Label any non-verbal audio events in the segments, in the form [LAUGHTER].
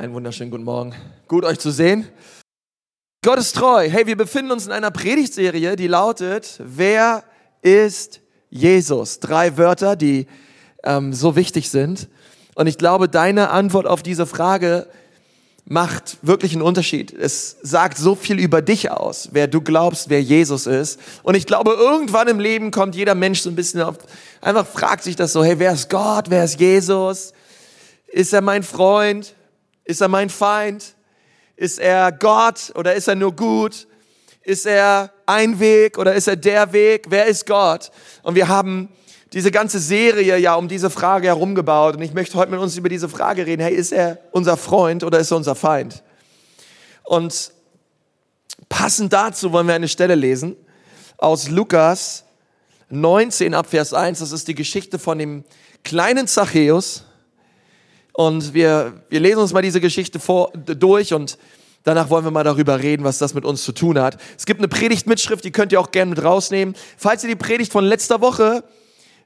Einen wunderschönen guten Morgen. Gut euch zu sehen. Gott ist treu. Hey, wir befinden uns in einer Predigtserie, die lautet, wer ist Jesus? Drei Wörter, die ähm, so wichtig sind. Und ich glaube, deine Antwort auf diese Frage macht wirklich einen Unterschied. Es sagt so viel über dich aus, wer du glaubst, wer Jesus ist. Und ich glaube, irgendwann im Leben kommt jeder Mensch so ein bisschen auf, einfach fragt sich das so, hey, wer ist Gott, wer ist Jesus? Ist er mein Freund? Ist er mein Feind? Ist er Gott oder ist er nur gut? Ist er ein Weg oder ist er der Weg? Wer ist Gott? Und wir haben diese ganze Serie ja um diese Frage herumgebaut und ich möchte heute mit uns über diese Frage reden. Hey, ist er unser Freund oder ist er unser Feind? Und passend dazu wollen wir eine Stelle lesen aus Lukas 19 ab Vers 1. Das ist die Geschichte von dem kleinen Zachäus. Und wir, wir lesen uns mal diese Geschichte vor, durch und danach wollen wir mal darüber reden, was das mit uns zu tun hat. Es gibt eine Predigtmitschrift, die könnt ihr auch gerne mit rausnehmen. Falls ihr die Predigt von letzter Woche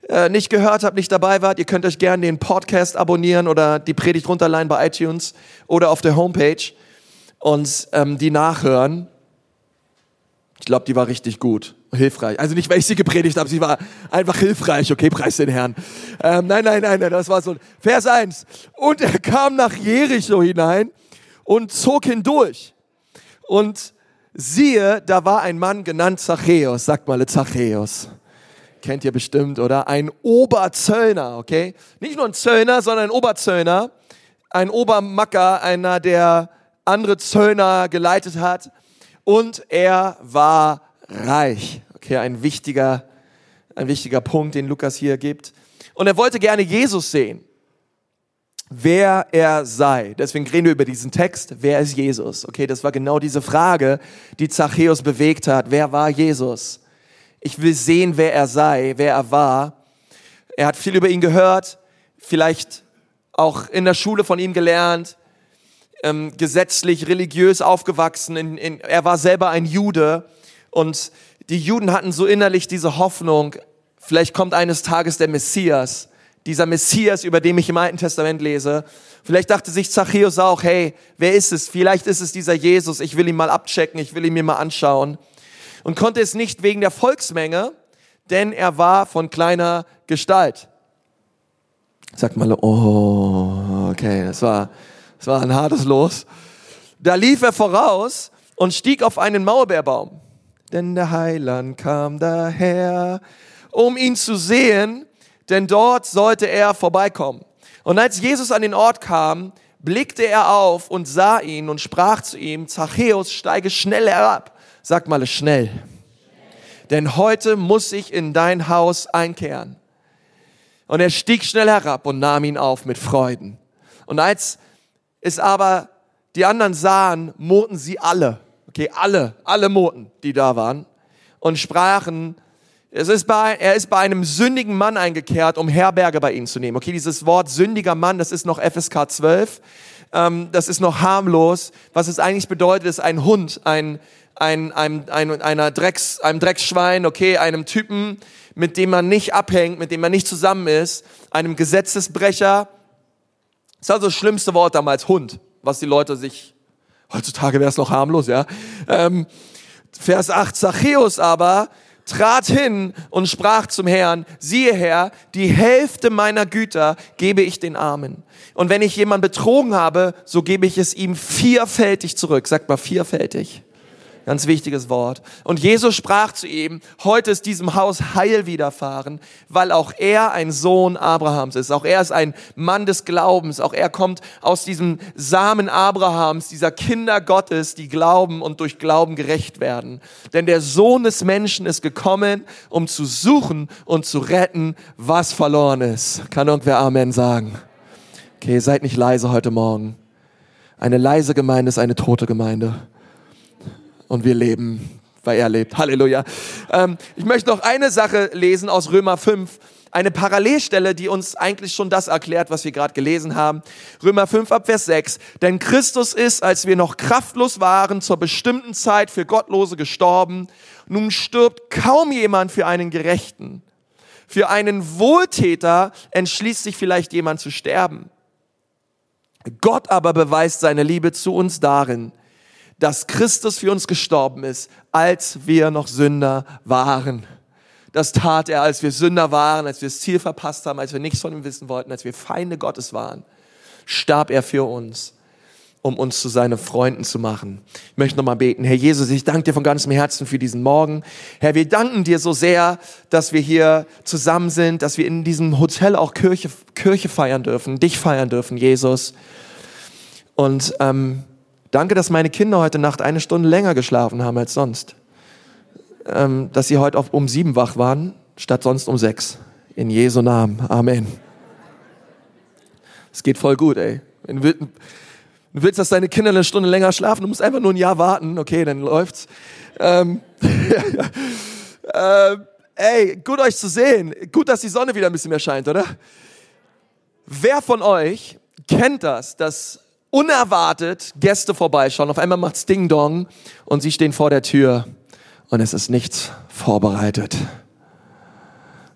äh, nicht gehört habt, nicht dabei wart, ihr könnt euch gerne den Podcast abonnieren oder die Predigt runterleihen bei iTunes oder auf der Homepage und ähm, die nachhören. Ich glaube, die war richtig gut, hilfreich. Also nicht, weil ich sie gepredigt habe, sie war einfach hilfreich. Okay, preis den Herrn. Ähm, nein, nein, nein, nein, das war so. Vers 1. Und er kam nach Jericho hinein und zog hindurch. Und siehe, da war ein Mann genannt Zachäus. Sagt mal Zachäus. Kennt ihr bestimmt, oder? Ein Oberzöllner, okay? Nicht nur ein Zöllner, sondern ein Oberzöllner. Ein Obermacker, einer, der andere Zöllner geleitet hat und er war reich. Okay, ein wichtiger, ein wichtiger Punkt, den Lukas hier gibt. Und er wollte gerne Jesus sehen, wer er sei. Deswegen reden wir über diesen Text, wer ist Jesus? Okay, das war genau diese Frage, die Zachäus bewegt hat. Wer war Jesus? Ich will sehen, wer er sei, wer er war. Er hat viel über ihn gehört, vielleicht auch in der Schule von ihm gelernt, ähm, gesetzlich, religiös aufgewachsen. In, in, er war selber ein Jude und die Juden hatten so innerlich diese Hoffnung, vielleicht kommt eines Tages der Messias, dieser Messias, über den ich im Alten Testament lese. Vielleicht dachte sich Zachäus auch, hey, wer ist es? Vielleicht ist es dieser Jesus, ich will ihn mal abchecken, ich will ihn mir mal anschauen. Und konnte es nicht wegen der Volksmenge, denn er war von kleiner Gestalt. Sag mal, oh, okay, das war, es war ein hartes Los. Da lief er voraus und stieg auf einen Maulbeerbaum. Denn der Heiland kam daher, um ihn zu sehen, denn dort sollte er vorbeikommen. Und als Jesus an den Ort kam, blickte er auf und sah ihn und sprach zu ihm, Zachäus, steige schnell herab. Sag mal schnell. Denn heute muss ich in dein Haus einkehren. Und er stieg schnell herab und nahm ihn auf mit Freuden. Und als es aber die anderen sahen, moten sie alle, okay, alle, alle moten, die da waren, und sprachen, es ist bei, er ist bei einem sündigen Mann eingekehrt, um Herberge bei ihnen zu nehmen. Okay, dieses Wort sündiger Mann, das ist noch FSK 12, ähm, das ist noch harmlos. Was es eigentlich bedeutet, ist ein Hund, ein, ein, ein, ein, einer Drecks, einem Drecksschwein, okay, einem Typen, mit dem man nicht abhängt, mit dem man nicht zusammen ist, einem Gesetzesbrecher, das ist also das schlimmste Wort damals, Hund, was die Leute sich, heutzutage wäre es noch harmlos, ja. Ähm, Vers 8, Zachäus aber trat hin und sprach zum Herrn, siehe Herr, die Hälfte meiner Güter gebe ich den Armen. Und wenn ich jemand betrogen habe, so gebe ich es ihm vierfältig zurück. Sagt mal vierfältig. Ganz wichtiges Wort. Und Jesus sprach zu ihm, heute ist diesem Haus Heil widerfahren, weil auch er ein Sohn Abrahams ist. Auch er ist ein Mann des Glaubens. Auch er kommt aus diesem Samen Abrahams, dieser Kinder Gottes, die glauben und durch Glauben gerecht werden. Denn der Sohn des Menschen ist gekommen, um zu suchen und zu retten, was verloren ist. Kann irgendwer Amen sagen? Okay, seid nicht leise heute Morgen. Eine leise Gemeinde ist eine tote Gemeinde und wir leben, weil er lebt. Halleluja. Ähm, ich möchte noch eine Sache lesen aus Römer 5. Eine Parallelstelle, die uns eigentlich schon das erklärt, was wir gerade gelesen haben. Römer 5 ab Vers 6. Denn Christus ist, als wir noch kraftlos waren, zur bestimmten Zeit für Gottlose gestorben. Nun stirbt kaum jemand für einen Gerechten. Für einen Wohltäter entschließt sich vielleicht jemand zu sterben. Gott aber beweist seine Liebe zu uns darin, dass Christus für uns gestorben ist, als wir noch Sünder waren. Das tat er, als wir Sünder waren, als wir das Ziel verpasst haben, als wir nichts von ihm wissen wollten, als wir Feinde Gottes waren, starb er für uns um uns zu seinen Freunden zu machen. Ich möchte nochmal beten. Herr Jesus, ich danke dir von ganzem Herzen für diesen Morgen. Herr, wir danken dir so sehr, dass wir hier zusammen sind, dass wir in diesem Hotel auch Kirche, Kirche feiern dürfen, dich feiern dürfen, Jesus. Und ähm, danke, dass meine Kinder heute Nacht eine Stunde länger geschlafen haben als sonst. Ähm, dass sie heute auf, um sieben wach waren, statt sonst um sechs. In Jesu Namen. Amen. Es geht voll gut, ey. Du willst, dass deine Kinder eine Stunde länger schlafen, du musst einfach nur ein Jahr warten, okay, dann läuft's. Ähm, [LAUGHS] äh, ey, gut euch zu sehen. Gut, dass die Sonne wieder ein bisschen mehr scheint, oder? Wer von euch kennt das, dass unerwartet Gäste vorbeischauen, auf einmal macht's Ding Dong und sie stehen vor der Tür und es ist nichts vorbereitet.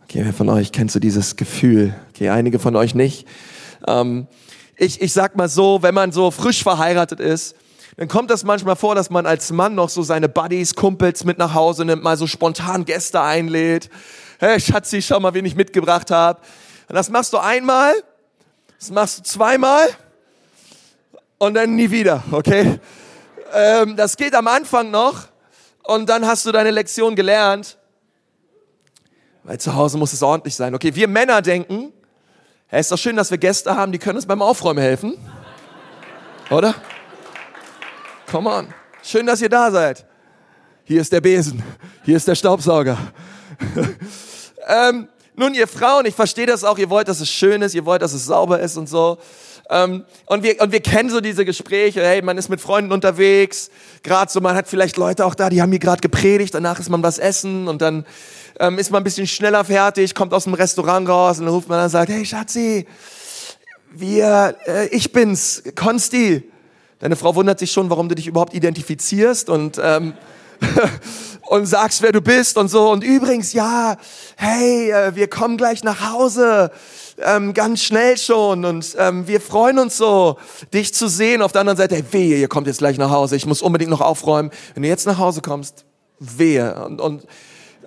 Okay, wer von euch kennt so dieses Gefühl? Okay, einige von euch nicht. Ähm, ich, ich sag mal so, wenn man so frisch verheiratet ist, dann kommt das manchmal vor, dass man als Mann noch so seine Buddies, Kumpels mit nach Hause nimmt, mal so spontan Gäste einlädt. Hey, Schatzi, schau mal, wen ich mitgebracht habe. Und das machst du einmal, das machst du zweimal und dann nie wieder, okay? Ähm, das geht am Anfang noch und dann hast du deine Lektion gelernt. Weil zu Hause muss es ordentlich sein. Okay, wir Männer denken, Hey, ist doch schön, dass wir Gäste haben, die können uns beim Aufräumen helfen. Oder? Come on. Schön, dass ihr da seid. Hier ist der Besen. Hier ist der Staubsauger. [LAUGHS] ähm, nun, ihr Frauen, ich verstehe das auch. Ihr wollt, dass es schön ist. Ihr wollt, dass es sauber ist und so. Ähm, und, wir, und wir kennen so diese Gespräche. Hey, man ist mit Freunden unterwegs. Gerade so, man hat vielleicht Leute auch da, die haben hier gerade gepredigt. Danach ist man was essen und dann ähm, ist man ein bisschen schneller fertig, kommt aus dem Restaurant raus und dann ruft man an und sagt, hey Schatzi, wir, äh, ich bin's, Konsti. Deine Frau wundert sich schon, warum du dich überhaupt identifizierst und, ähm, [LAUGHS] und sagst, wer du bist und so. Und übrigens, ja, hey, äh, wir kommen gleich nach Hause, ähm, ganz schnell schon. Und ähm, wir freuen uns so, dich zu sehen. Auf der anderen Seite, hey, wehe, ihr kommt jetzt gleich nach Hause. Ich muss unbedingt noch aufräumen. Wenn du jetzt nach Hause kommst, wehe. Und, und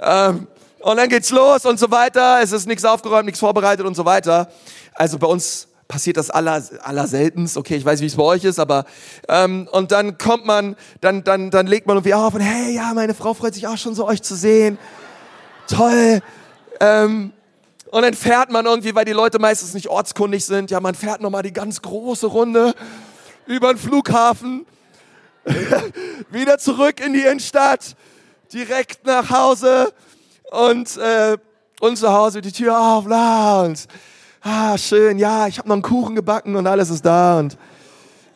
ähm, und dann geht's los und so weiter. Es ist nichts aufgeräumt, nichts vorbereitet und so weiter. Also bei uns passiert das aller, aller seltenst. Okay, ich weiß, wie es bei euch ist, aber ähm, und dann kommt man, dann, dann, dann legt man irgendwie auf und hey, ja, meine Frau freut sich auch schon so, euch zu sehen. Toll. Ähm, und dann fährt man irgendwie, weil die Leute meistens nicht ortskundig sind, ja, man fährt nochmal die ganz große Runde über den Flughafen, [LAUGHS] wieder zurück in die Innenstadt, direkt nach Hause und, äh, und zu Hause die Tür auf, und ah, schön, ja, ich habe noch einen Kuchen gebacken und alles ist da. Und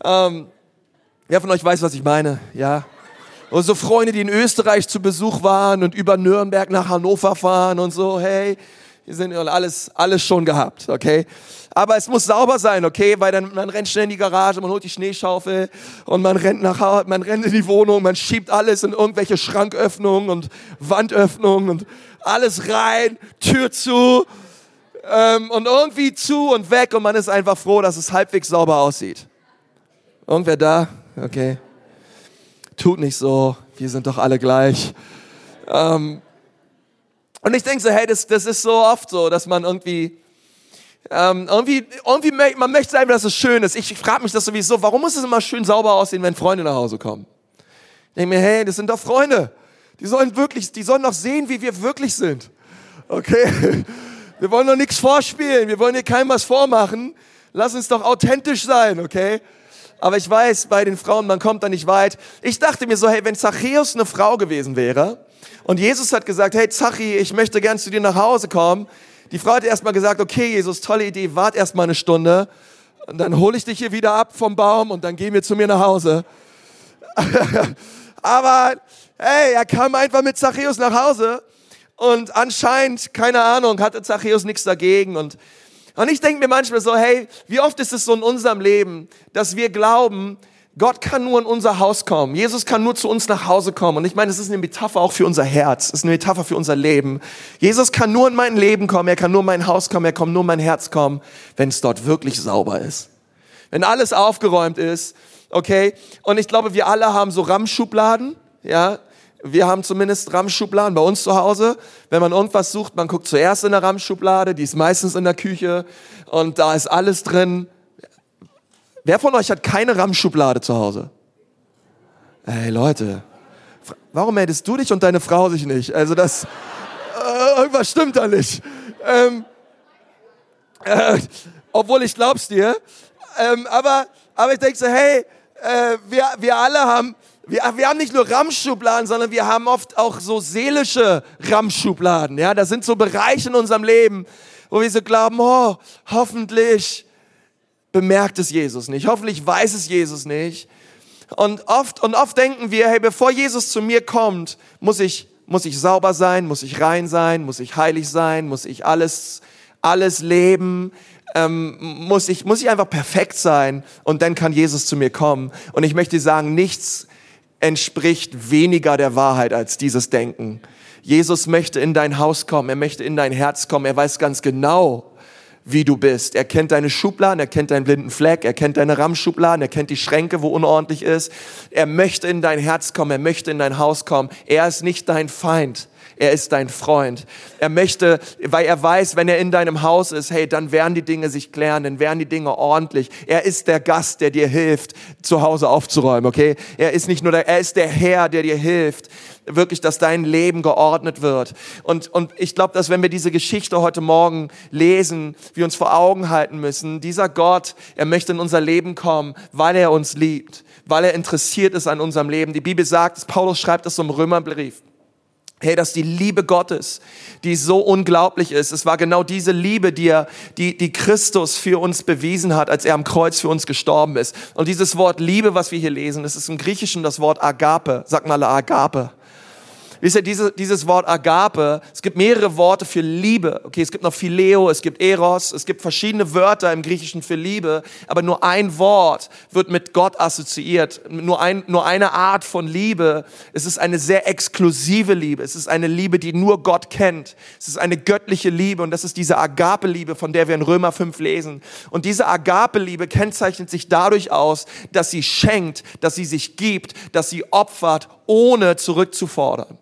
ähm, wer von euch weiß, was ich meine, ja. Und so Freunde, die in Österreich zu Besuch waren und über Nürnberg nach Hannover fahren und so, hey, wir sind alles, alles schon gehabt, okay? Aber es muss sauber sein, okay? Weil dann, man rennt schnell in die Garage, man holt die Schneeschaufel und man rennt nach Hause, man rennt in die Wohnung, man schiebt alles in irgendwelche Schranköffnungen und Wandöffnungen und alles rein, Tür zu ähm, und irgendwie zu und weg und man ist einfach froh, dass es halbwegs sauber aussieht. Irgendwer da? Okay. Tut nicht so, wir sind doch alle gleich. Ähm, und ich denke so, hey, das, das ist so oft so, dass man irgendwie, ähm, irgendwie, irgendwie man möchte einfach, dass es schön ist. Ich frage mich das sowieso, warum muss es immer schön sauber aussehen, wenn Freunde nach Hause kommen? Ich denke mir, hey, das sind doch Freunde. Die sollen wirklich, die sollen doch sehen, wie wir wirklich sind. Okay? Wir wollen doch nichts vorspielen. Wir wollen hier keinem was vormachen. Lass uns doch authentisch sein, okay? Aber ich weiß, bei den Frauen, man kommt da nicht weit. Ich dachte mir so, hey, wenn Zachäus eine Frau gewesen wäre, und Jesus hat gesagt, hey Zachi, ich möchte gern zu dir nach Hause kommen. Die Frau hat erstmal gesagt, okay Jesus, tolle Idee, wart erstmal eine Stunde. Und dann hole ich dich hier wieder ab vom Baum und dann gehen wir zu mir nach Hause. [LAUGHS] Aber hey, er kam einfach mit Zachäus nach Hause und anscheinend, keine Ahnung, hatte Zachäus nichts dagegen und und ich denke mir manchmal so, hey, wie oft ist es so in unserem Leben, dass wir glauben, Gott kann nur in unser Haus kommen. Jesus kann nur zu uns nach Hause kommen. Und ich meine, es ist eine Metapher auch für unser Herz. Es ist eine Metapher für unser Leben. Jesus kann nur in mein Leben kommen. Er kann nur in mein Haus kommen. Er kann nur in mein Herz kommen, wenn es dort wirklich sauber ist. Wenn alles aufgeräumt ist, okay? Und ich glaube, wir alle haben so RAM-Schubladen, ja? Wir haben zumindest RAM-Schubladen bei uns zu Hause. Wenn man irgendwas sucht, man guckt zuerst in der RAM-Schublade, die ist meistens in der Küche und da ist alles drin. Wer von euch hat keine RAM-Schublade zu Hause? Ey Leute, warum meldest du dich und deine Frau sich nicht? Also das, äh, irgendwas stimmt da nicht. Ähm, äh, obwohl ich glaub's dir. Ähm, aber, aber ich denke so, hey, äh, wir, wir alle haben, wir, wir haben nicht nur RAM-Schubladen, sondern wir haben oft auch so seelische RAM-Schubladen. Ja, da sind so Bereiche in unserem Leben, wo wir so glauben, oh, hoffentlich bemerkt es Jesus nicht, hoffentlich weiß es Jesus nicht. Und oft, und oft denken wir, hey, bevor Jesus zu mir kommt, muss ich, muss ich sauber sein, muss ich rein sein, muss ich heilig sein, muss ich alles, alles leben, ähm, muss ich, muss ich einfach perfekt sein und dann kann Jesus zu mir kommen. Und ich möchte sagen, nichts entspricht weniger der Wahrheit als dieses Denken. Jesus möchte in dein Haus kommen, er möchte in dein Herz kommen, er weiß ganz genau, wie du bist. Er kennt deine Schubladen, er kennt deinen blinden Fleck, er kennt deine Rammschubladen, er kennt die Schränke, wo unordentlich ist. Er möchte in dein Herz kommen, er möchte in dein Haus kommen. Er ist nicht dein Feind. Er ist dein Freund. Er möchte, weil er weiß, wenn er in deinem Haus ist, hey, dann werden die Dinge sich klären, dann werden die Dinge ordentlich. Er ist der Gast, der dir hilft, zu Hause aufzuräumen, okay? Er ist nicht nur der, er ist der Herr, der dir hilft, wirklich, dass dein Leben geordnet wird. Und, und ich glaube, dass wenn wir diese Geschichte heute Morgen lesen, wir uns vor Augen halten müssen, dieser Gott, er möchte in unser Leben kommen, weil er uns liebt, weil er interessiert ist an unserem Leben. Die Bibel sagt, Paulus schreibt es im Römerbrief. Hey, dass die Liebe Gottes, die so unglaublich ist, es war genau diese Liebe, die, er, die, die Christus für uns bewiesen hat, als er am Kreuz für uns gestorben ist. Und dieses Wort Liebe, was wir hier lesen, das ist im Griechischen das Wort Agape. Sag mal Agape. Wisst ihr, diese, dieses Wort Agape, es gibt mehrere Worte für Liebe. Okay, es gibt noch Phileo, es gibt Eros, es gibt verschiedene Wörter im Griechischen für Liebe, aber nur ein Wort wird mit Gott assoziiert. Nur, ein, nur eine Art von Liebe. Es ist eine sehr exklusive Liebe. Es ist eine Liebe, die nur Gott kennt. Es ist eine göttliche Liebe und das ist diese Agape-Liebe, von der wir in Römer 5 lesen. Und diese Agape-Liebe kennzeichnet sich dadurch aus, dass sie schenkt, dass sie sich gibt, dass sie opfert, ohne zurückzufordern.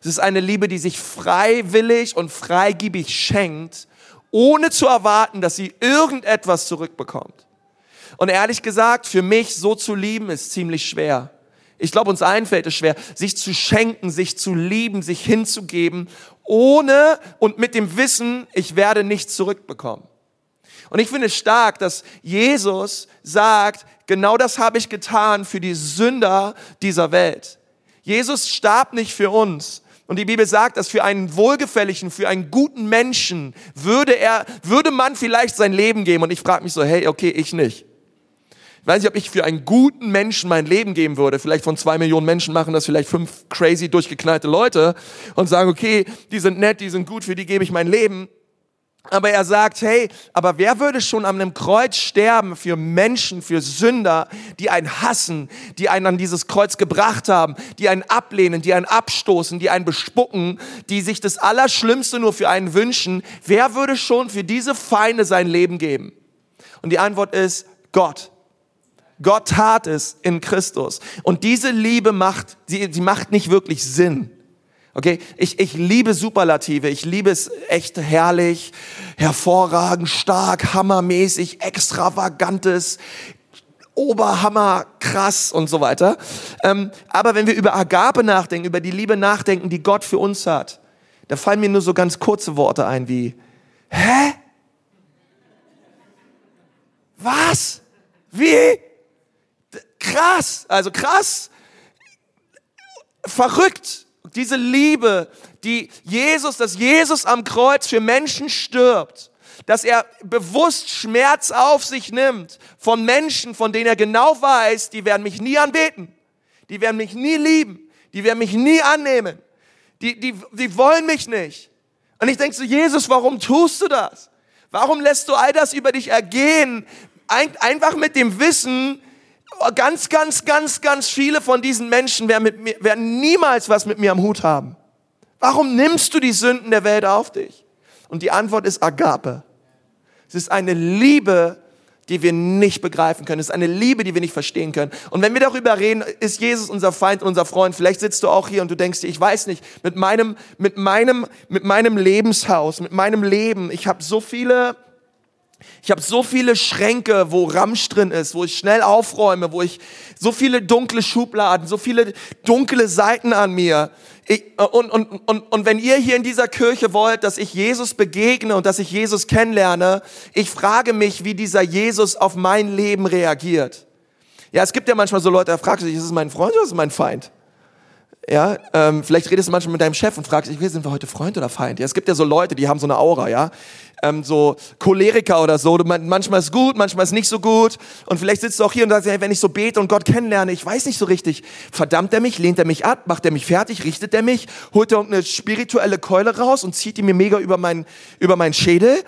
Es ist eine Liebe, die sich freiwillig und freigebig schenkt, ohne zu erwarten, dass sie irgendetwas zurückbekommt. Und ehrlich gesagt, für mich so zu lieben ist ziemlich schwer. Ich glaube, uns allen fällt es schwer, sich zu schenken, sich zu lieben, sich hinzugeben, ohne und mit dem Wissen, ich werde nichts zurückbekommen. Und ich finde es stark, dass Jesus sagt, genau das habe ich getan für die Sünder dieser Welt. Jesus starb nicht für uns, und die Bibel sagt, dass für einen wohlgefälligen, für einen guten Menschen würde er, würde man vielleicht sein Leben geben. Und ich frage mich so, hey, okay, ich nicht. Ich weiß nicht, ob ich für einen guten Menschen mein Leben geben würde. Vielleicht von zwei Millionen Menschen machen das vielleicht fünf crazy durchgeknallte Leute und sagen, okay, die sind nett, die sind gut, für die gebe ich mein Leben. Aber er sagt, hey, aber wer würde schon an einem Kreuz sterben für Menschen, für Sünder, die einen hassen, die einen an dieses Kreuz gebracht haben, die einen ablehnen, die einen abstoßen, die einen bespucken, die sich das Allerschlimmste nur für einen wünschen? Wer würde schon für diese Feinde sein Leben geben? Und die Antwort ist Gott. Gott tat es in Christus. Und diese Liebe macht, sie, macht nicht wirklich Sinn. Okay, ich, ich liebe Superlative, ich liebe es echt herrlich, hervorragend, stark, hammermäßig, extravagantes, Oberhammer, krass und so weiter. Ähm, aber wenn wir über Agape nachdenken, über die Liebe nachdenken, die Gott für uns hat, da fallen mir nur so ganz kurze Worte ein wie, hä? Was? Wie? Krass, also krass, verrückt, diese Liebe, die Jesus, dass Jesus am Kreuz für Menschen stirbt, dass er bewusst Schmerz auf sich nimmt von Menschen, von denen er genau weiß, die werden mich nie anbeten, die werden mich nie lieben, die werden mich nie annehmen, die, die, die wollen mich nicht. Und ich denke so, Jesus, warum tust du das? Warum lässt du all das über dich ergehen? Ein, einfach mit dem Wissen, ganz, ganz, ganz, ganz viele von diesen Menschen werden, mit mir, werden niemals was mit mir am Hut haben. Warum nimmst du die Sünden der Welt auf dich? Und die Antwort ist Agape. Es ist eine Liebe, die wir nicht begreifen können. Es ist eine Liebe, die wir nicht verstehen können. Und wenn wir darüber reden, ist Jesus unser Feind, unser Freund. Vielleicht sitzt du auch hier und du denkst dir, ich weiß nicht, mit meinem, mit meinem, mit meinem Lebenshaus, mit meinem Leben, ich habe so viele ich habe so viele Schränke, wo Ramsch drin ist, wo ich schnell aufräume, wo ich so viele dunkle Schubladen, so viele dunkle Seiten an mir. Ich, und, und, und, und wenn ihr hier in dieser Kirche wollt, dass ich Jesus begegne und dass ich Jesus kennenlerne, ich frage mich, wie dieser Jesus auf mein Leben reagiert. Ja, es gibt ja manchmal so Leute, da fragst du dich, ist es mein Freund oder ist es mein Feind? Ja, ähm, vielleicht redest du manchmal mit deinem Chef und fragst dich, sind wir heute Freund oder Feind? Ja, es gibt ja so Leute, die haben so eine Aura, ja ähm, so Choleriker oder so. Manchmal ist gut, manchmal ist nicht so gut. Und vielleicht sitzt du auch hier und sagst, hey, wenn ich so bete und Gott kennenlerne, ich weiß nicht so richtig. Verdammt er mich? Lehnt er mich ab? Macht er mich fertig? Richtet er mich? Holt er irgendeine spirituelle Keule raus und zieht die mir mega über meinen über meinen Schädel?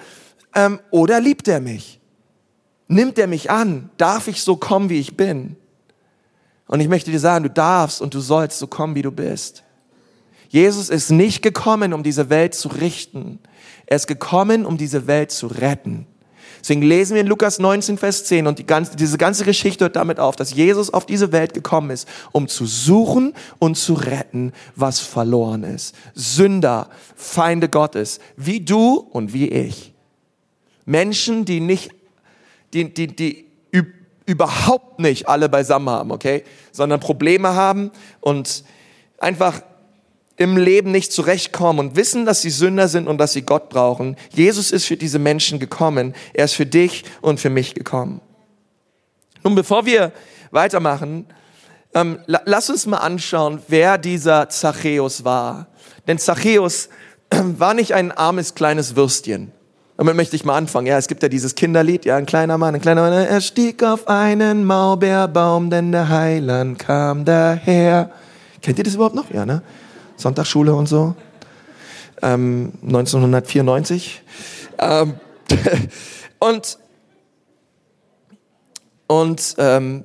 Ähm, oder liebt er mich? Nimmt er mich an? Darf ich so kommen, wie ich bin? Und ich möchte dir sagen, du darfst und du sollst so kommen, wie du bist. Jesus ist nicht gekommen, um diese Welt zu richten. Er ist gekommen, um diese Welt zu retten. Deswegen lesen wir in Lukas 19, Vers 10 und die ganze, diese ganze Geschichte hört damit auf, dass Jesus auf diese Welt gekommen ist, um zu suchen und zu retten, was verloren ist. Sünder, Feinde Gottes, wie du und wie ich. Menschen, die nicht, die, die, die überhaupt nicht alle beisammen haben, okay? Sondern Probleme haben und einfach im Leben nicht zurechtkommen und wissen, dass sie Sünder sind und dass sie Gott brauchen. Jesus ist für diese Menschen gekommen. Er ist für dich und für mich gekommen. Nun, bevor wir weitermachen, ähm, lass uns mal anschauen, wer dieser Zachäus war. Denn Zachäus [CLEARS THROAT] war nicht ein armes kleines Würstchen. Damit möchte ich mal anfangen. Ja, es gibt ja dieses Kinderlied, ja, ein kleiner Mann, ein kleiner Mann, er stieg auf einen Maulbeerbaum, denn der Heiland kam daher. Kennt ihr das überhaupt noch? Ja, ne? Sonntagsschule und so. Ähm, 1994. Ähm, [LAUGHS] und und ähm,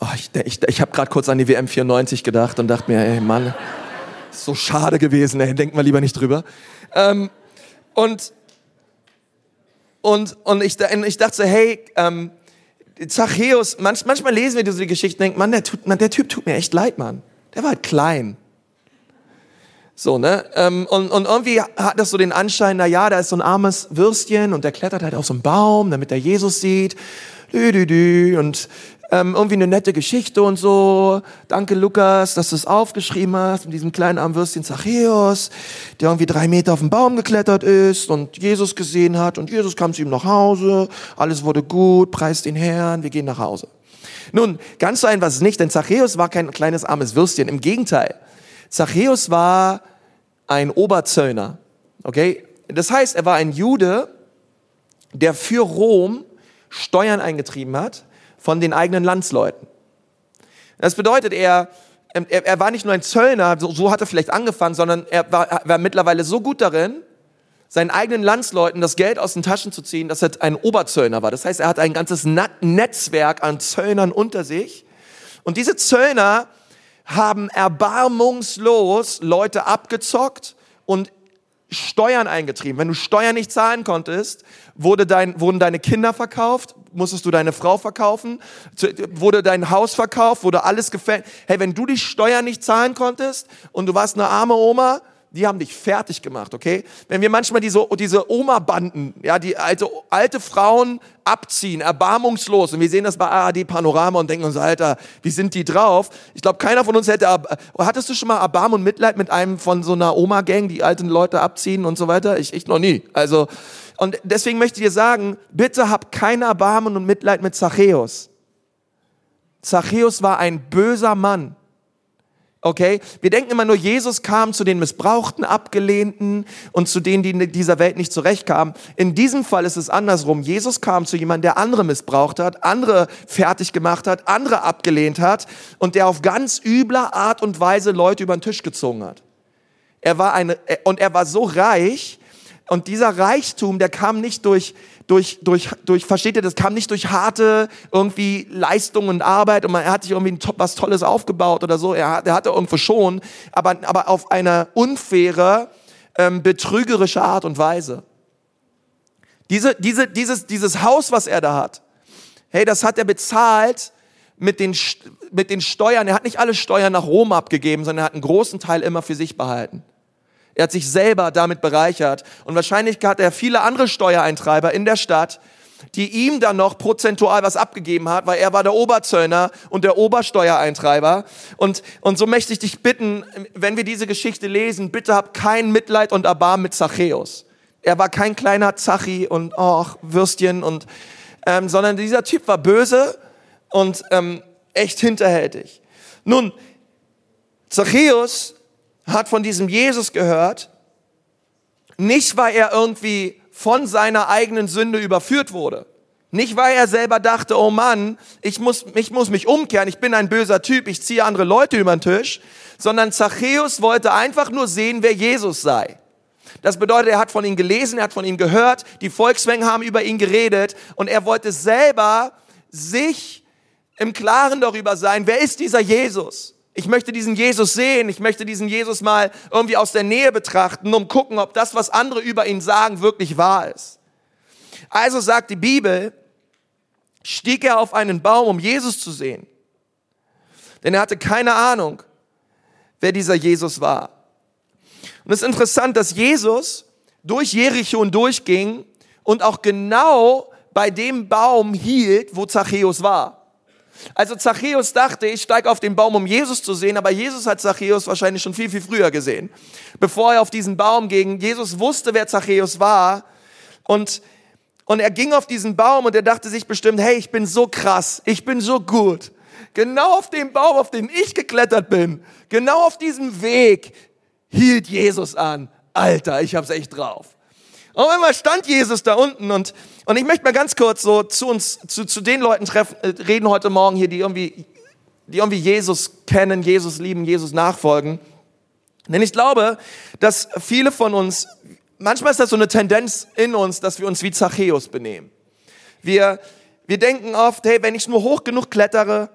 oh, ich, ich, ich habe gerade kurz an die WM 94 gedacht und dachte mir, ey Mann, so schade gewesen, ey, denkt mal lieber nicht drüber. Ähm, und und und ich, ich dachte so, hey, ähm, Zachäus, manch, manchmal lesen wir diese Geschichte, denkt man, der, tut, man, der Typ tut mir echt leid, Mann. Der war halt klein. So, ne? Ähm, und, und irgendwie hat das so den Anschein, na ja, da ist so ein armes Würstchen und der klettert halt auf so einen Baum, damit er Jesus sieht. Dü, dü, dü. Und ähm, irgendwie eine nette Geschichte und so. Danke, Lukas, dass du es aufgeschrieben hast mit diesem kleinen armen Würstchen Zachäus, der irgendwie drei Meter auf den Baum geklettert ist und Jesus gesehen hat und Jesus kam zu ihm nach Hause. Alles wurde gut, preist den Herrn, wir gehen nach Hause. Nun, ganz so einfach ist es nicht, denn Zachäus war kein kleines armes Würstchen. Im Gegenteil. Zachäus war ein Oberzöllner. Okay? Das heißt, er war ein Jude, der für Rom Steuern eingetrieben hat von den eigenen Landsleuten. Das bedeutet, er, er, er war nicht nur ein Zöllner, so, so hat er vielleicht angefangen, sondern er war, war mittlerweile so gut darin, seinen eigenen Landsleuten das Geld aus den Taschen zu ziehen, dass er ein Oberzöllner war. Das heißt, er hat ein ganzes Netzwerk an Zöllnern unter sich. Und diese Zöllner haben erbarmungslos Leute abgezockt und Steuern eingetrieben. Wenn du Steuern nicht zahlen konntest, wurde dein, wurden deine Kinder verkauft, musstest du deine Frau verkaufen, wurde dein Haus verkauft, wurde alles gefällt. Hey, wenn du die Steuern nicht zahlen konntest und du warst eine arme Oma, die haben dich fertig gemacht, okay? Wenn wir manchmal diese, diese Oma-Banden, ja, die alte, alte Frauen abziehen, erbarmungslos, und wir sehen das bei ARD Panorama und denken uns, Alter, wie sind die drauf? Ich glaube, keiner von uns hätte, hattest du schon mal Erbarm und Mitleid mit einem von so einer Oma-Gang, die alten Leute abziehen und so weiter? Ich, ich noch nie. Also, und deswegen möchte ich dir sagen, bitte hab kein Erbarmen und Mitleid mit Zachäus. Zachäus war ein böser Mann. Okay? Wir denken immer nur, Jesus kam zu den Missbrauchten, Abgelehnten und zu denen, die in dieser Welt nicht zurechtkamen. In diesem Fall ist es andersrum. Jesus kam zu jemandem, der andere missbraucht hat, andere fertig gemacht hat, andere abgelehnt hat und der auf ganz übler Art und Weise Leute über den Tisch gezogen hat. Er war eine, und er war so reich, und dieser Reichtum, der kam nicht durch, durch, durch, durch, versteht ihr, das kam nicht durch harte irgendwie Leistung und Arbeit und man, er hat sich irgendwie was Tolles aufgebaut oder so, er, er hatte irgendwo schon, aber, aber auf eine unfaire, ähm, betrügerische Art und Weise. Diese, diese, dieses, dieses Haus, was er da hat, Hey, das hat er bezahlt mit den, mit den Steuern. Er hat nicht alle Steuern nach Rom abgegeben, sondern er hat einen großen Teil immer für sich behalten. Er hat sich selber damit bereichert. Und wahrscheinlich hat er viele andere Steuereintreiber in der Stadt, die ihm dann noch prozentual was abgegeben hat, weil er war der Oberzöllner und der Obersteuereintreiber. Und, und so möchte ich dich bitten, wenn wir diese Geschichte lesen, bitte hab kein Mitleid und Erbarmen mit Zachäus. Er war kein kleiner Zachi und ach, Würstchen und, ähm, sondern dieser Typ war böse und ähm, echt hinterhältig. Nun, Zachäus hat von diesem Jesus gehört, nicht weil er irgendwie von seiner eigenen Sünde überführt wurde. Nicht, weil er selber dachte, oh Mann, ich muss, ich muss mich umkehren, ich bin ein böser Typ, ich ziehe andere Leute über den Tisch, sondern Zachäus wollte einfach nur sehen, wer Jesus sei. Das bedeutet, er hat von ihm gelesen, er hat von ihm gehört, die Volksmengen haben über ihn geredet und er wollte selber sich im Klaren darüber sein, wer ist dieser Jesus? Ich möchte diesen Jesus sehen, ich möchte diesen Jesus mal irgendwie aus der Nähe betrachten, um gucken, ob das, was andere über ihn sagen, wirklich wahr ist. Also sagt die Bibel, stieg er auf einen Baum, um Jesus zu sehen. Denn er hatte keine Ahnung, wer dieser Jesus war. Und es ist interessant, dass Jesus durch Jericho durchging und auch genau bei dem Baum hielt, wo Zachäus war. Also Zachäus dachte, ich steige auf den Baum, um Jesus zu sehen, aber Jesus hat Zachäus wahrscheinlich schon viel, viel früher gesehen. Bevor er auf diesen Baum ging, Jesus wusste, wer Zachäus war und, und er ging auf diesen Baum und er dachte sich bestimmt, hey, ich bin so krass, ich bin so gut. Genau auf dem Baum, auf den ich geklettert bin, genau auf diesem Weg hielt Jesus an. Alter, ich hab's echt drauf. Und einmal stand Jesus da unten und, und ich möchte mal ganz kurz so zu uns, zu, zu den Leuten treffen, äh, reden heute Morgen hier, die irgendwie, die irgendwie Jesus kennen, Jesus lieben, Jesus nachfolgen. Denn ich glaube, dass viele von uns, manchmal ist das so eine Tendenz in uns, dass wir uns wie Zachäus benehmen. Wir, wir denken oft, hey, wenn ich nur hoch genug klettere,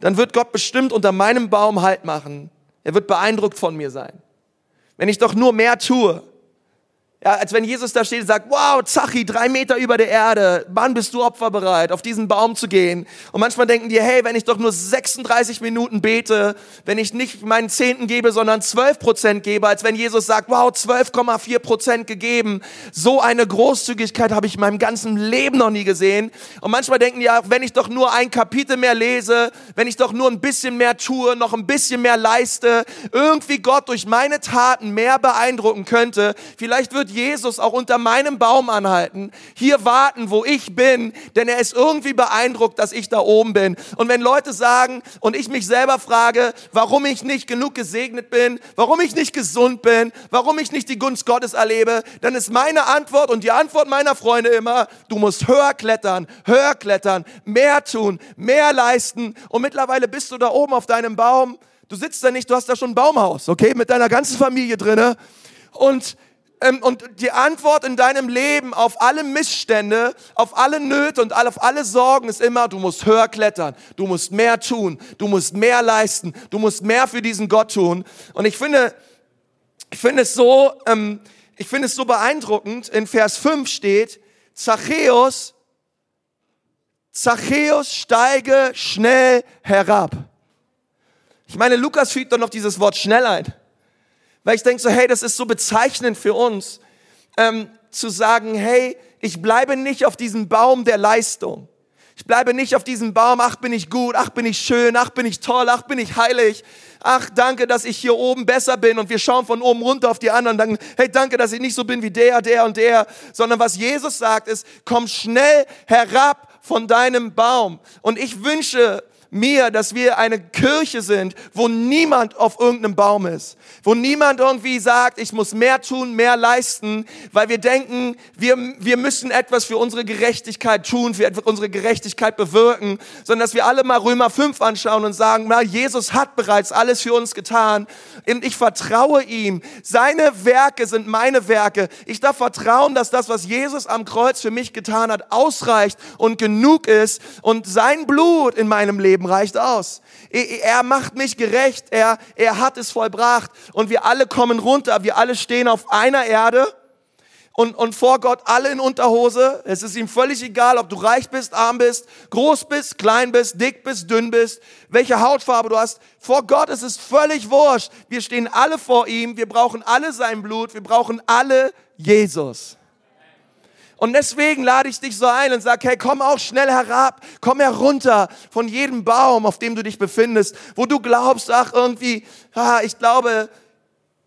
dann wird Gott bestimmt unter meinem Baum Halt machen. Er wird beeindruckt von mir sein. Wenn ich doch nur mehr tue, ja, als wenn Jesus da steht und sagt, wow, Zachi, drei Meter über der Erde, wann bist du opferbereit, auf diesen Baum zu gehen? Und manchmal denken die, hey, wenn ich doch nur 36 Minuten bete, wenn ich nicht meinen Zehnten gebe, sondern 12 Prozent gebe, als wenn Jesus sagt, wow, 12,4 Prozent gegeben. So eine Großzügigkeit habe ich in meinem ganzen Leben noch nie gesehen. Und manchmal denken die, ja, wenn ich doch nur ein Kapitel mehr lese, wenn ich doch nur ein bisschen mehr tue, noch ein bisschen mehr leiste, irgendwie Gott durch meine Taten mehr beeindrucken könnte, vielleicht wird Jesus auch unter meinem Baum anhalten, hier warten, wo ich bin, denn er ist irgendwie beeindruckt, dass ich da oben bin. Und wenn Leute sagen und ich mich selber frage, warum ich nicht genug gesegnet bin, warum ich nicht gesund bin, warum ich nicht die Gunst Gottes erlebe, dann ist meine Antwort und die Antwort meiner Freunde immer, du musst höher klettern, höher klettern, mehr tun, mehr leisten. Und mittlerweile bist du da oben auf deinem Baum. Du sitzt da nicht, du hast da schon ein Baumhaus, okay, mit deiner ganzen Familie drinne. Und und die Antwort in deinem Leben auf alle Missstände, auf alle Nöte und auf alle Sorgen ist immer, du musst höher klettern, du musst mehr tun, du musst mehr leisten, du musst mehr für diesen Gott tun. Und ich finde, ich finde es so, ähm, ich finde es so beeindruckend. In Vers 5 steht, Zachäus, Zachäus steige schnell herab. Ich meine, Lukas fügt doch noch dieses Wort schnell ein. Weil ich denke so, hey, das ist so bezeichnend für uns, ähm, zu sagen, hey, ich bleibe nicht auf diesem Baum der Leistung. Ich bleibe nicht auf diesem Baum, ach bin ich gut, ach bin ich schön, ach bin ich toll, ach bin ich heilig. Ach, danke, dass ich hier oben besser bin und wir schauen von oben runter auf die anderen und sagen, hey, danke, dass ich nicht so bin wie der, der und der, sondern was Jesus sagt ist, komm schnell herab von deinem Baum. Und ich wünsche mir, dass wir eine Kirche sind, wo niemand auf irgendeinem Baum ist, wo niemand irgendwie sagt, ich muss mehr tun, mehr leisten, weil wir denken, wir, wir müssen etwas für unsere Gerechtigkeit tun, für unsere Gerechtigkeit bewirken, sondern dass wir alle mal Römer 5 anschauen und sagen, na, Jesus hat bereits alles für uns getan und ich vertraue ihm. Seine Werke sind meine Werke. Ich darf vertrauen, dass das, was Jesus am Kreuz für mich getan hat, ausreicht und genug ist und sein Blut in meinem Leben Leben reicht aus. Er macht mich gerecht, er, er hat es vollbracht und wir alle kommen runter, wir alle stehen auf einer Erde. und, und vor Gott alle in Unterhose. Es ist ihm völlig egal, ob du reich bist, arm bist, groß bist, klein bist, dick bist, dünn bist, welche Hautfarbe du hast. Vor Gott ist es völlig wurscht. Wir stehen alle vor ihm. Wir brauchen alle sein Blut. Wir brauchen alle Jesus. Und deswegen lade ich dich so ein und sag, hey, komm auch schnell herab, komm herunter von jedem Baum, auf dem du dich befindest, wo du glaubst, ach, irgendwie, ah, ich glaube,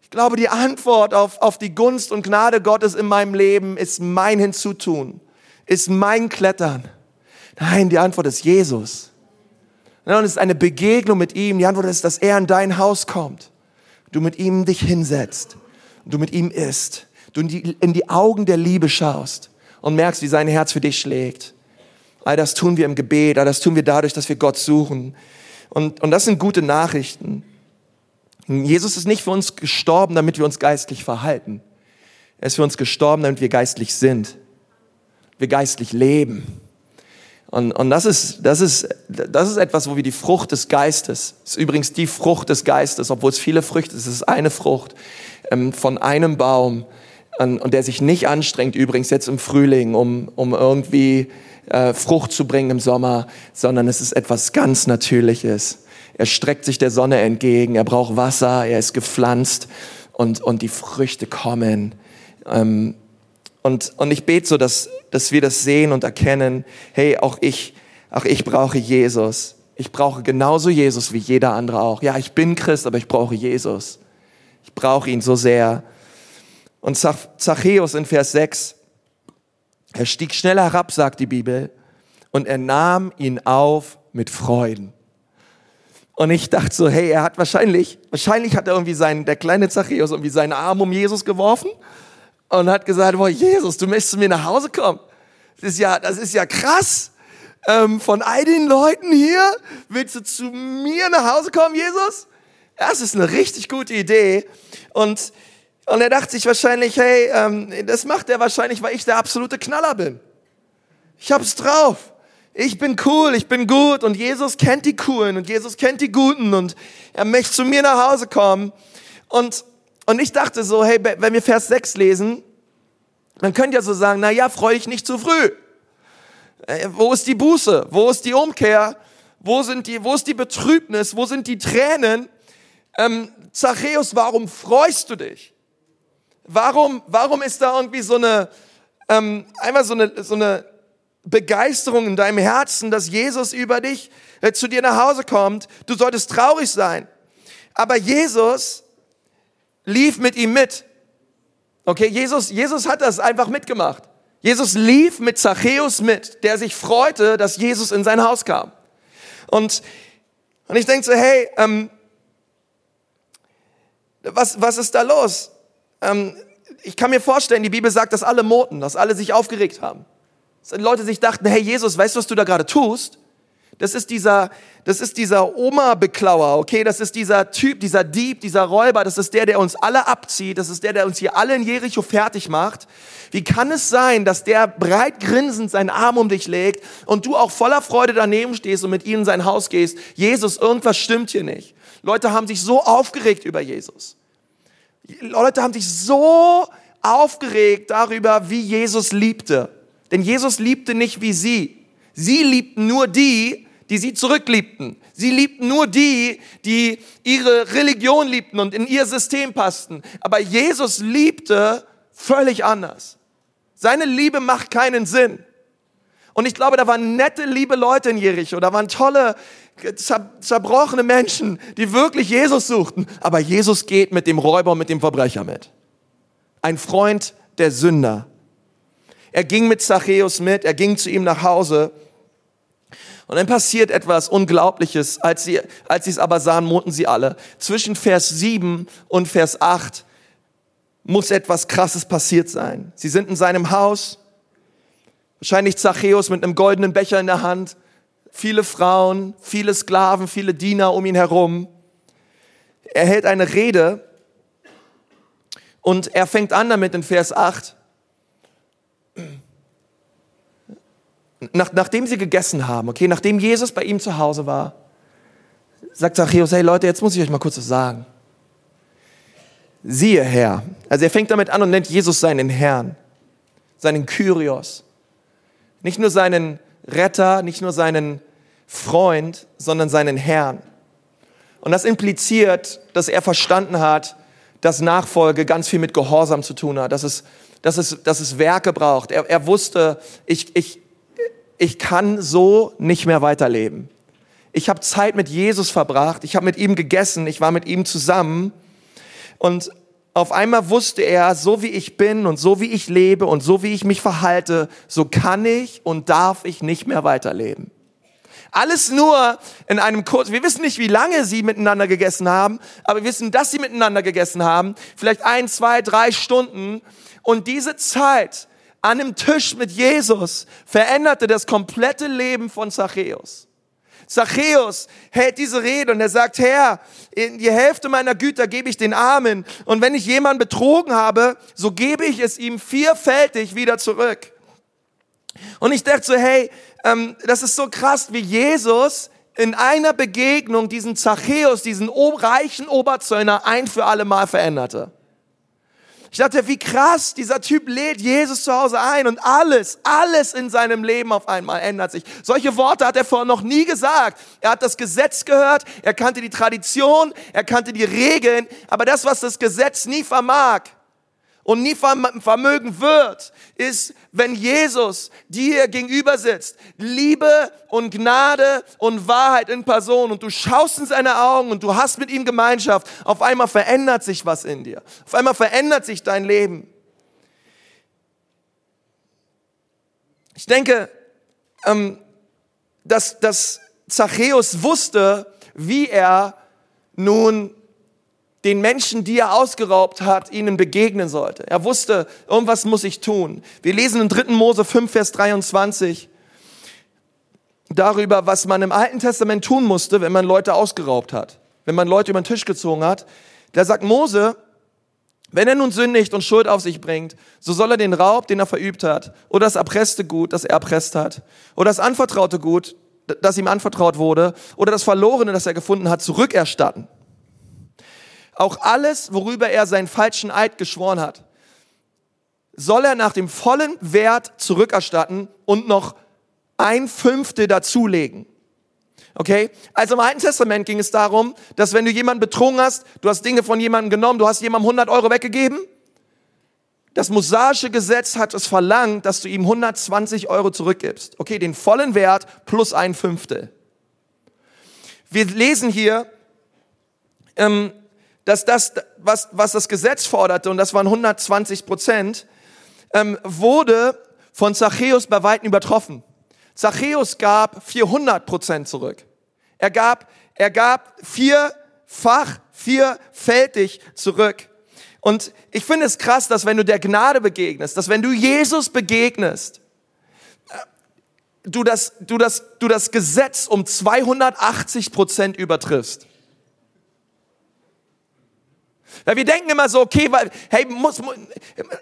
ich glaube, die Antwort auf, auf die Gunst und Gnade Gottes in meinem Leben ist mein Hinzutun, ist mein Klettern. Nein, die Antwort ist Jesus. Und es ist eine Begegnung mit ihm. Die Antwort ist, dass er in dein Haus kommt. Du mit ihm dich hinsetzt. Du mit ihm isst. Du in die, in die Augen der Liebe schaust und merkst, wie sein Herz für dich schlägt. All das tun wir im Gebet, all das tun wir dadurch, dass wir Gott suchen. Und, und das sind gute Nachrichten. Jesus ist nicht für uns gestorben, damit wir uns geistlich verhalten. Er ist für uns gestorben, damit wir geistlich sind. Wir geistlich leben. Und, und das, ist, das, ist, das ist etwas, wo wir die Frucht des Geistes, ist übrigens die Frucht des Geistes, obwohl es viele Früchte ist, es ist eine Frucht ähm, von einem Baum, und der sich nicht anstrengt, übrigens jetzt im Frühling, um, um irgendwie äh, Frucht zu bringen im Sommer, sondern es ist etwas ganz Natürliches. Er streckt sich der Sonne entgegen, er braucht Wasser, er ist gepflanzt und, und die Früchte kommen. Ähm, und, und ich bete so, dass, dass wir das sehen und erkennen, hey, auch ich, auch ich brauche Jesus. Ich brauche genauso Jesus wie jeder andere auch. Ja, ich bin Christ, aber ich brauche Jesus. Ich brauche ihn so sehr. Und Zachäus in Vers 6, er stieg schnell herab, sagt die Bibel, und er nahm ihn auf mit Freuden. Und ich dachte so, hey, er hat wahrscheinlich, wahrscheinlich hat er irgendwie seinen, der kleine Zachäus irgendwie seinen Arm um Jesus geworfen und hat gesagt, boah, Jesus, du möchtest zu mir nach Hause kommen. Das ist ja, das ist ja krass. Ähm, von all den Leuten hier willst du zu mir nach Hause kommen, Jesus? Das ist eine richtig gute Idee. Und und er dachte sich wahrscheinlich, hey, ähm, das macht er wahrscheinlich, weil ich der absolute Knaller bin. Ich hab's drauf. Ich bin cool, ich bin gut und Jesus kennt die Coolen und Jesus kennt die Guten und er möchte zu mir nach Hause kommen. Und, und ich dachte so, hey, wenn wir Vers 6 lesen, dann könnt ihr so sagen, na ja, freu dich nicht zu früh. Äh, wo ist die Buße? Wo ist die Umkehr? Wo sind die, wo ist die Betrübnis? Wo sind die Tränen? Ähm, Zachäus, warum freust du dich? Warum, warum ist da irgendwie so eine, ähm, einmal so eine, so eine Begeisterung in deinem Herzen, dass Jesus über dich äh, zu dir nach Hause kommt? Du solltest traurig sein. Aber Jesus lief mit ihm mit. Okay, Jesus, Jesus hat das einfach mitgemacht. Jesus lief mit Zachäus mit, der sich freute, dass Jesus in sein Haus kam. Und, und ich denke so, hey, ähm, was, was ist da los? Ähm, ich kann mir vorstellen, die Bibel sagt, dass alle Moten, dass alle sich aufgeregt haben. Dass Leute sich dachten, hey Jesus, weißt du, was du da gerade tust? Das ist dieser, das ist dieser Oma-Beklauer, okay? Das ist dieser Typ, dieser Dieb, dieser Räuber. Das ist der, der uns alle abzieht. Das ist der, der uns hier alle in Jericho fertig macht. Wie kann es sein, dass der breit grinsend seinen Arm um dich legt und du auch voller Freude daneben stehst und mit ihm in sein Haus gehst? Jesus, irgendwas stimmt hier nicht. Leute haben sich so aufgeregt über Jesus. Leute haben sich so aufgeregt darüber, wie Jesus liebte. Denn Jesus liebte nicht wie sie. Sie liebten nur die, die sie zurückliebten. Sie liebten nur die, die ihre Religion liebten und in ihr System passten. Aber Jesus liebte völlig anders. Seine Liebe macht keinen Sinn. Und ich glaube, da waren nette, liebe Leute in Jericho. Da waren tolle, zerbrochene Menschen, die wirklich Jesus suchten. Aber Jesus geht mit dem Räuber und mit dem Verbrecher mit. Ein Freund der Sünder. Er ging mit Zachäus mit, er ging zu ihm nach Hause. Und dann passiert etwas Unglaubliches. Als sie, als sie es aber sahen, murrten sie alle. Zwischen Vers 7 und Vers 8 muss etwas Krasses passiert sein. Sie sind in seinem Haus. Wahrscheinlich Zachäus mit einem goldenen Becher in der Hand viele Frauen, viele Sklaven, viele Diener um ihn herum. Er hält eine Rede und er fängt an damit in Vers 8. Nach, nachdem sie gegessen haben, okay, nachdem Jesus bei ihm zu Hause war, sagt Zachäus, hey Leute, jetzt muss ich euch mal kurz was sagen. Siehe Herr, also er fängt damit an und nennt Jesus seinen Herrn. seinen Kyrios. Nicht nur seinen Retter, nicht nur seinen Freund, sondern seinen Herrn. Und das impliziert, dass er verstanden hat, dass Nachfolge ganz viel mit Gehorsam zu tun hat, dass es, dass es, dass es Werke braucht. Er, er wusste, ich, ich, ich kann so nicht mehr weiterleben. Ich habe Zeit mit Jesus verbracht, ich habe mit ihm gegessen, ich war mit ihm zusammen und auf einmal wusste er, so wie ich bin und so wie ich lebe und so wie ich mich verhalte, so kann ich und darf ich nicht mehr weiterleben. Alles nur in einem Kurs. Wir wissen nicht, wie lange sie miteinander gegessen haben, aber wir wissen, dass sie miteinander gegessen haben. Vielleicht ein, zwei, drei Stunden. Und diese Zeit an dem Tisch mit Jesus veränderte das komplette Leben von Zachäus. Zachäus hält diese Rede und er sagt, Herr, die Hälfte meiner Güter gebe ich den Armen und wenn ich jemanden betrogen habe, so gebe ich es ihm vierfältig wieder zurück. Und ich dachte so, hey, ähm, das ist so krass, wie Jesus in einer Begegnung diesen Zachäus, diesen reichen Oberzöllner ein für alle Mal veränderte. Ich dachte, wie krass, dieser Typ lädt Jesus zu Hause ein und alles, alles in seinem Leben auf einmal ändert sich. Solche Worte hat er vorher noch nie gesagt. Er hat das Gesetz gehört, er kannte die Tradition, er kannte die Regeln, aber das, was das Gesetz nie vermag, und nie vermögen wird, ist, wenn Jesus dir gegenüber sitzt, Liebe und Gnade und Wahrheit in Person und du schaust in seine Augen und du hast mit ihm Gemeinschaft, auf einmal verändert sich was in dir. Auf einmal verändert sich dein Leben. Ich denke, ähm, dass, dass Zachäus wusste, wie er nun den Menschen, die er ausgeraubt hat, ihnen begegnen sollte. Er wusste, irgendwas muss ich tun. Wir lesen in 3. Mose 5, Vers 23 darüber, was man im Alten Testament tun musste, wenn man Leute ausgeraubt hat, wenn man Leute über den Tisch gezogen hat. Da sagt Mose, wenn er nun sündigt und Schuld auf sich bringt, so soll er den Raub, den er verübt hat, oder das erpresste Gut, das er erpresst hat, oder das anvertraute Gut, das ihm anvertraut wurde, oder das Verlorene, das er gefunden hat, zurückerstatten auch alles, worüber er seinen falschen Eid geschworen hat, soll er nach dem vollen Wert zurückerstatten und noch ein Fünftel dazulegen. Okay? Also im Alten Testament ging es darum, dass wenn du jemanden betrogen hast, du hast Dinge von jemandem genommen, du hast jemandem 100 Euro weggegeben, das mosaische Gesetz hat es verlangt, dass du ihm 120 Euro zurückgibst. Okay, den vollen Wert plus ein Fünftel. Wir lesen hier, ähm, dass das, was, was das Gesetz forderte, und das waren 120 Prozent, ähm, wurde von Zachäus bei Weitem übertroffen. Zachäus gab 400 Prozent zurück. Er gab, er gab vierfach, vierfältig zurück. Und ich finde es krass, dass wenn du der Gnade begegnest, dass wenn du Jesus begegnest, äh, du das, du das, du das Gesetz um 280 Prozent übertriffst. Weil wir denken immer so, okay, weil, hey, muss,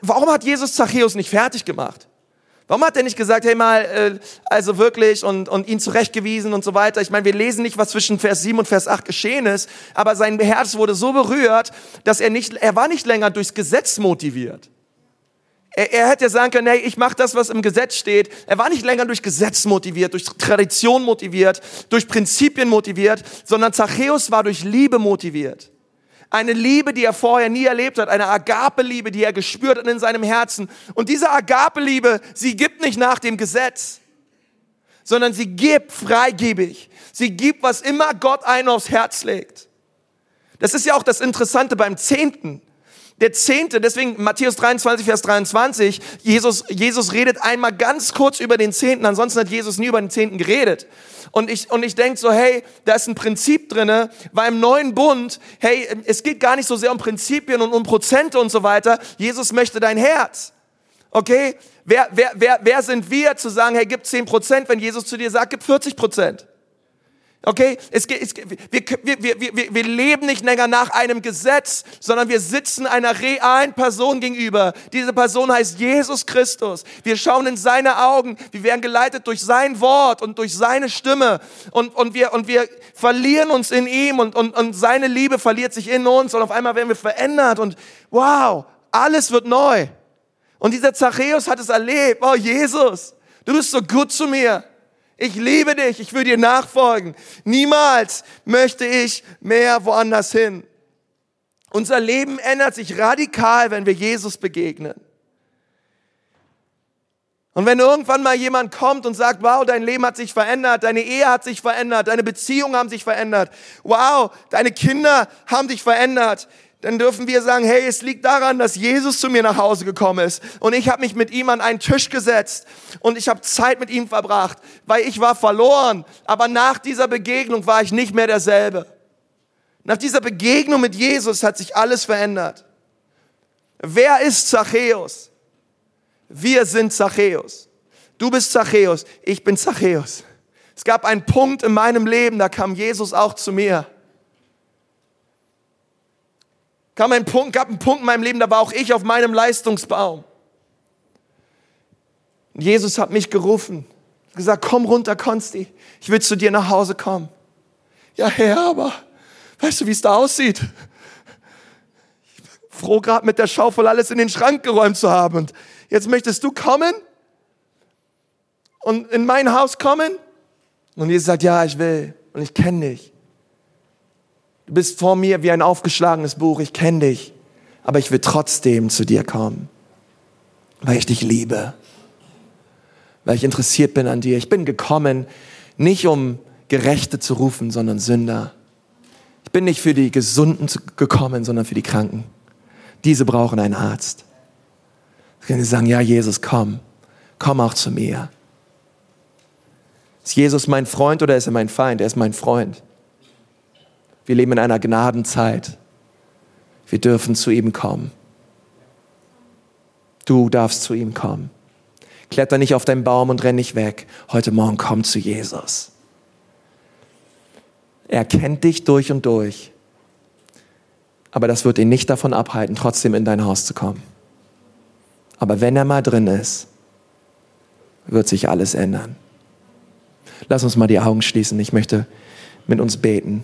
warum hat Jesus Zachäus nicht fertig gemacht? Warum hat er nicht gesagt, hey mal, äh, also wirklich und, und ihn zurechtgewiesen und so weiter? Ich meine, wir lesen nicht, was zwischen Vers 7 und Vers 8 geschehen ist, aber sein Herz wurde so berührt, dass er nicht, er war nicht länger durchs Gesetz motiviert. Er, er hätte sagen können, hey, ich mache das, was im Gesetz steht. Er war nicht länger durch Gesetz motiviert, durch Tradition motiviert, durch Prinzipien motiviert, sondern Zachäus war durch Liebe motiviert. Eine Liebe, die er vorher nie erlebt hat. Eine Agape-Liebe, die er gespürt hat in seinem Herzen. Und diese Agape-Liebe, sie gibt nicht nach dem Gesetz, sondern sie gibt freigebig. Sie gibt, was immer Gott einen aufs Herz legt. Das ist ja auch das Interessante beim Zehnten. Der Zehnte, deswegen Matthäus 23, Vers 23, Jesus, Jesus redet einmal ganz kurz über den Zehnten, ansonsten hat Jesus nie über den Zehnten geredet. Und ich, und ich denke so, hey, da ist ein Prinzip drinne, weil im neuen Bund, hey, es geht gar nicht so sehr um Prinzipien und um Prozente und so weiter. Jesus möchte dein Herz. Okay? Wer, wer, wer, wer sind wir zu sagen, hey, gib 10 Prozent, wenn Jesus zu dir sagt, gib 40 Prozent? Okay, es, es, wir, wir, wir, wir leben nicht länger nach einem Gesetz, sondern wir sitzen einer realen Person gegenüber. Diese Person heißt Jesus Christus. Wir schauen in seine Augen. Wir werden geleitet durch sein Wort und durch seine Stimme. Und, und, wir, und wir verlieren uns in ihm und, und, und seine Liebe verliert sich in uns. Und auf einmal werden wir verändert und wow, alles wird neu. Und dieser Zachäus hat es erlebt. Oh Jesus, du bist so gut zu mir. Ich liebe dich, ich will dir nachfolgen. Niemals möchte ich mehr woanders hin. Unser Leben ändert sich radikal, wenn wir Jesus begegnen. Und wenn irgendwann mal jemand kommt und sagt, wow, dein Leben hat sich verändert, deine Ehe hat sich verändert, deine Beziehungen haben sich verändert, wow, deine Kinder haben dich verändert, dann dürfen wir sagen, hey, es liegt daran, dass Jesus zu mir nach Hause gekommen ist und ich habe mich mit ihm an einen Tisch gesetzt und ich habe Zeit mit ihm verbracht, weil ich war verloren, aber nach dieser Begegnung war ich nicht mehr derselbe. Nach dieser Begegnung mit Jesus hat sich alles verändert. Wer ist Zachäus? Wir sind Zachäus. Du bist Zachäus, ich bin Zachäus. Es gab einen Punkt in meinem Leben, da kam Jesus auch zu mir. Kam ein Punkt, gab einen Punkt in meinem Leben, da war auch ich auf meinem Leistungsbaum. Und Jesus hat mich gerufen, gesagt, komm runter, Konsti, ich will zu dir nach Hause kommen. Ja, Herr, aber weißt du, wie es da aussieht? Ich bin froh, gerade mit der Schaufel alles in den Schrank geräumt zu haben. Und jetzt möchtest du kommen und in mein Haus kommen? Und Jesus sagt, ja, ich will und ich kenne dich. Du bist vor mir wie ein aufgeschlagenes Buch, ich kenne dich, aber ich will trotzdem zu dir kommen, weil ich dich liebe, weil ich interessiert bin an dir. Ich bin gekommen, nicht um Gerechte zu rufen, sondern Sünder. Ich bin nicht für die Gesunden gekommen, sondern für die Kranken. Diese brauchen einen Arzt. Können Sie sagen, ja, Jesus, komm, komm auch zu mir. Ist Jesus mein Freund oder ist er mein Feind? Er ist mein Freund. Wir leben in einer Gnadenzeit. Wir dürfen zu ihm kommen. Du darfst zu ihm kommen. Kletter nicht auf deinen Baum und renn nicht weg. Heute Morgen komm zu Jesus. Er kennt dich durch und durch. Aber das wird ihn nicht davon abhalten, trotzdem in dein Haus zu kommen. Aber wenn er mal drin ist, wird sich alles ändern. Lass uns mal die Augen schließen. Ich möchte mit uns beten.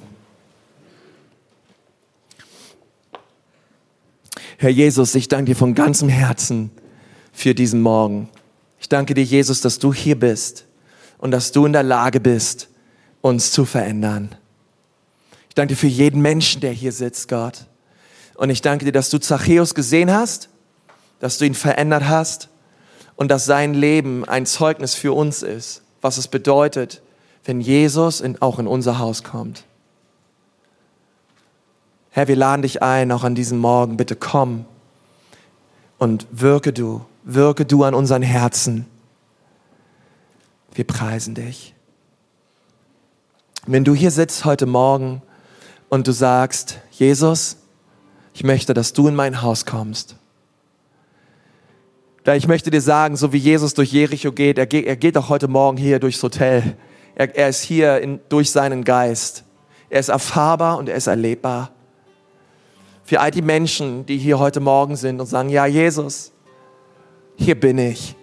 Herr Jesus, ich danke dir von ganzem Herzen für diesen Morgen. Ich danke dir, Jesus, dass du hier bist und dass du in der Lage bist, uns zu verändern. Ich danke dir für jeden Menschen, der hier sitzt, Gott. Und ich danke dir, dass du Zachäus gesehen hast dass du ihn verändert hast und dass sein Leben ein Zeugnis für uns ist, was es bedeutet, wenn Jesus in, auch in unser Haus kommt. Herr, wir laden dich ein, auch an diesem Morgen, bitte komm und wirke du, wirke du an unseren Herzen. Wir preisen dich. Wenn du hier sitzt heute Morgen und du sagst, Jesus, ich möchte, dass du in mein Haus kommst ich möchte dir sagen, so wie Jesus durch Jericho geht, er geht, er geht auch heute Morgen hier durchs Hotel. Er, er ist hier in, durch seinen Geist. Er ist erfahrbar und er ist erlebbar. Für all die Menschen, die hier heute Morgen sind und sagen, ja, Jesus, hier bin ich.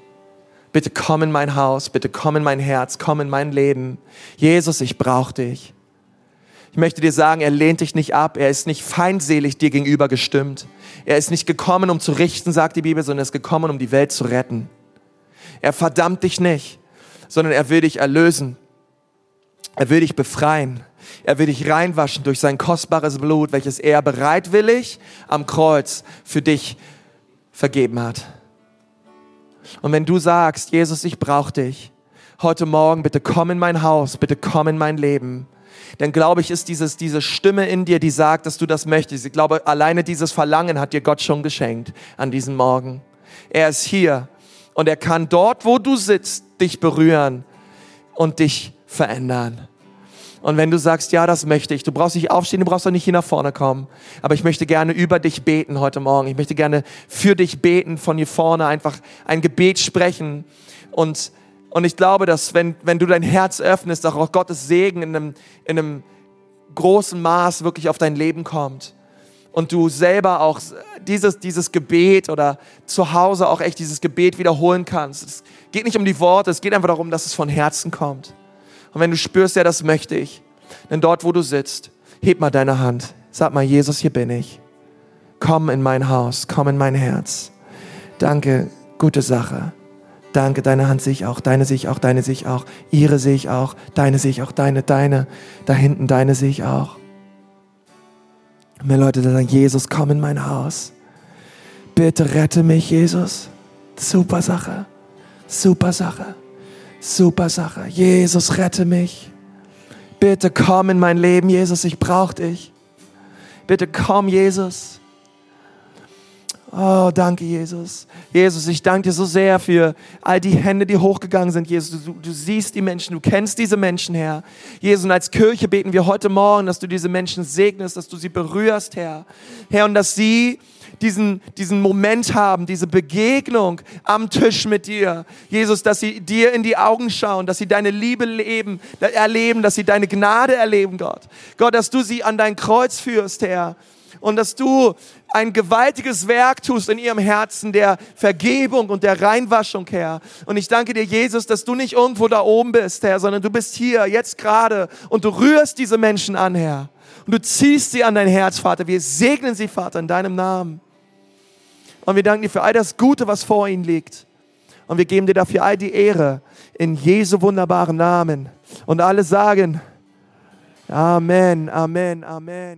Bitte komm in mein Haus, bitte komm in mein Herz, komm in mein Leben. Jesus, ich brauche dich. Ich möchte dir sagen, er lehnt dich nicht ab, er ist nicht feindselig dir gegenüber gestimmt. Er ist nicht gekommen, um zu richten, sagt die Bibel, sondern er ist gekommen, um die Welt zu retten. Er verdammt dich nicht, sondern er will dich erlösen. Er will dich befreien. Er will dich reinwaschen durch sein kostbares Blut, welches er bereitwillig am Kreuz für dich vergeben hat. Und wenn du sagst, Jesus, ich brauche dich, heute Morgen bitte komm in mein Haus, bitte komm in mein Leben, dann glaube ich, ist dieses, diese Stimme in dir, die sagt, dass du das möchtest. Ich glaube, alleine dieses Verlangen hat dir Gott schon geschenkt an diesem Morgen. Er ist hier und er kann dort, wo du sitzt, dich berühren und dich verändern. Und wenn du sagst, ja, das möchte ich, du brauchst nicht aufstehen, du brauchst auch nicht hier nach vorne kommen. Aber ich möchte gerne über dich beten heute Morgen. Ich möchte gerne für dich beten, von hier vorne einfach ein Gebet sprechen und und ich glaube, dass wenn, wenn du dein Herz öffnest, auch Gottes Segen in einem, in einem großen Maß wirklich auf dein Leben kommt. Und du selber auch dieses, dieses Gebet oder zu Hause auch echt dieses Gebet wiederholen kannst. Es geht nicht um die Worte, es geht einfach darum, dass es von Herzen kommt. Und wenn du spürst, ja, das möchte ich, denn dort, wo du sitzt, heb mal deine Hand. Sag mal, Jesus, hier bin ich. Komm in mein Haus, komm in mein Herz. Danke, Gute Sache. Danke, deine Hand sehe ich auch, deine sehe ich auch, deine sehe ich auch, ihre sehe ich auch, deine sehe ich auch, deine, deine, da hinten, deine sehe ich auch. Mehr Leute, sagen, Jesus, komm in mein Haus. Bitte rette mich, Jesus. Super Sache. Super Sache. Super Sache. Jesus, rette mich. Bitte komm in mein Leben, Jesus, ich brauche dich. Bitte komm, Jesus. Oh, danke, Jesus. Jesus, ich danke dir so sehr für all die Hände, die hochgegangen sind. Jesus, du, du siehst die Menschen, du kennst diese Menschen, Herr. Jesus, und als Kirche beten wir heute Morgen, dass du diese Menschen segnest, dass du sie berührst, Herr. Herr, und dass sie diesen, diesen Moment haben, diese Begegnung am Tisch mit dir. Jesus, dass sie dir in die Augen schauen, dass sie deine Liebe leben, erleben, dass sie deine Gnade erleben, Gott. Gott, dass du sie an dein Kreuz führst, Herr. Und dass du ein gewaltiges Werk tust in ihrem Herzen der Vergebung und der Reinwaschung, Herr. Und ich danke dir, Jesus, dass du nicht irgendwo da oben bist, Herr, sondern du bist hier, jetzt gerade, und du rührst diese Menschen an, Herr. Und du ziehst sie an dein Herz, Vater. Wir segnen sie, Vater, in deinem Namen. Und wir danken dir für all das Gute, was vor ihnen liegt. Und wir geben dir dafür all die Ehre in Jesu wunderbaren Namen. Und alle sagen, Amen, Amen, Amen.